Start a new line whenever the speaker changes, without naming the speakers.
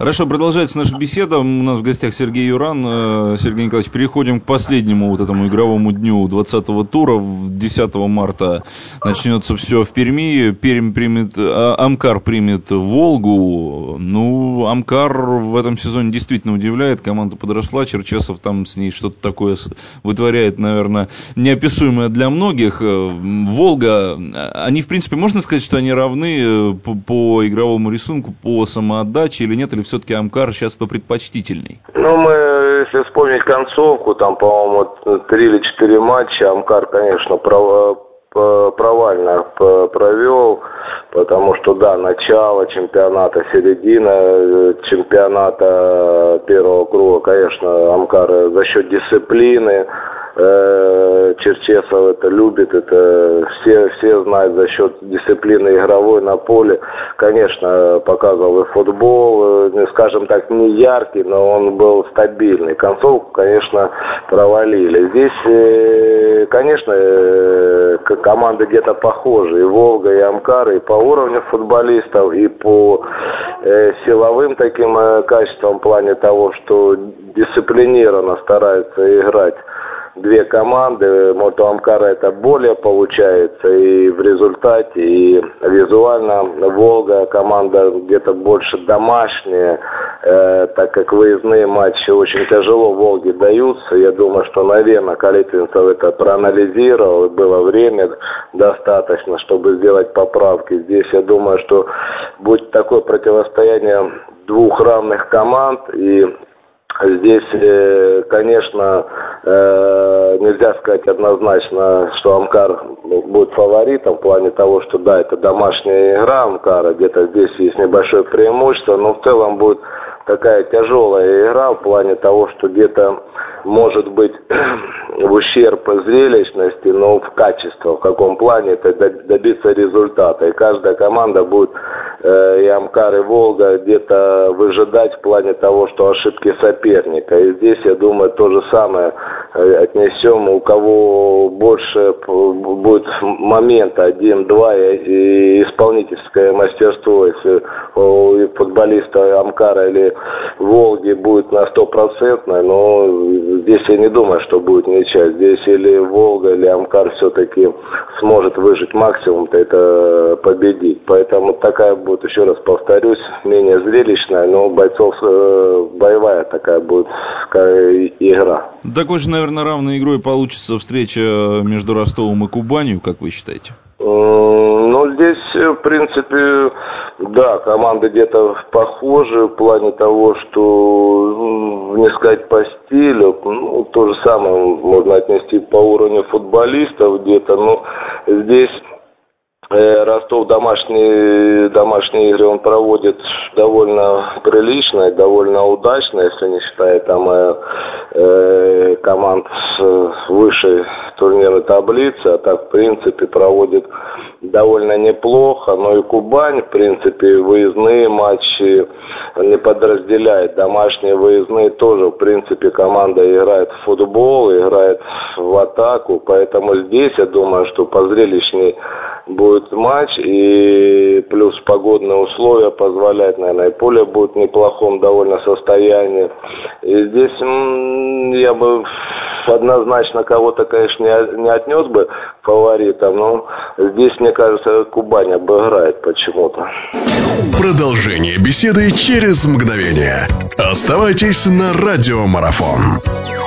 Хорошо, продолжается наша беседа. У нас в гостях Сергей Юран. Э, Сергей Николаевич, переходим к последнему вот этому игровому дню 20-го тура. 10 марта начнется все в Перми. Пермь примет, а, Амкар примет Волгу. Ну, Амкар в этом сезоне действительно удивляет. Команда подросла. Черчесов там с ней что-то такое вытворяет, наверное, неописуемое для многих. Э, Волга, они, в принципе, можно сказать, что они равны э, по, по игровому рисунку, по самоотдаче или нет? Или все-таки Амкар сейчас попредпочтительней?
Ну, мы, если вспомнить концовку, там, по-моему, три или четыре матча, Амкар, конечно, прав, провально провел, потому что, да, начало чемпионата, середина э, чемпионата первого круга, конечно, Амкар за счет дисциплины, Э, Черчесов это любит, это все, все знают за счет дисциплины игровой на поле. Конечно, показывал и футбол, э, скажем так, не яркий, но он был стабильный. Концовку, конечно, провалили. Здесь, э, конечно, команды где-то похожи. И Волга, и Амкар, и по уровню футболистов, и по силовым таким качествам в плане того, что дисциплинированно стараются играть две команды. Может, у Амкара это более получается и в результате, и визуально Волга команда где-то больше домашняя, э, так как выездные матчи очень тяжело Волге даются. Я думаю, что, наверное, Калитвинцев это проанализировал, и было время достаточно, чтобы сделать поправки. Здесь я думаю, что будет такое противостояние двух равных команд, и Здесь, э, конечно, э, нельзя сказать однозначно, что Амкар будет фаворитом в плане того, что да, это домашняя игра Амкара, где-то здесь есть небольшое преимущество, но в целом будет такая тяжелая игра в плане того, что где-то может быть в ущерб зрелищности, но в качестве, в каком плане это добиться результата. И каждая команда будет, э, и Амкар, и Волга, где-то выжидать в плане того, что ошибки соперника. И здесь, я думаю, то же самое отнесем, у кого больше будет момента один-два и исполнительское мастерство, если у футболиста Амкара или Волги будет на стопроцентное, но здесь я не думаю, что будет ничья. Здесь или Волга, или Амкар все-таки сможет выжить максимум-то это победить. Поэтому такая будет, еще раз повторюсь, менее зрелищная, но бойцов э, боевая такая будет игра.
Такой же, наверное, равной игрой получится встреча между Ростовом и Кубанью, как вы считаете?
Ну, здесь, в принципе, да, команды где-то похожи в плане того, что, не сказать по стилю, ну, то же самое можно отнести по уровню футболистов где-то, но здесь э, Ростов домашние, домашние игры он проводит довольно прилично довольно удачно, если не считая там э, э команд с высшей турнирной таблицы, а так, в принципе, проводит довольно неплохо. Но и Кубань, в принципе, выездные матчи не подразделяет. Домашние выездные тоже, в принципе, команда играет в футбол, играет в атаку. Поэтому здесь, я думаю, что позрелищней будет матч. И плюс погодные условия позволяют, наверное, и поле будет в неплохом довольно состоянии. И здесь я бы однозначно кого-то, конечно, не, не отнес бы фаворитом, но здесь, мне кажется, Кубань обыграет почему-то.
Продолжение беседы через мгновение. Оставайтесь на радиомарафон.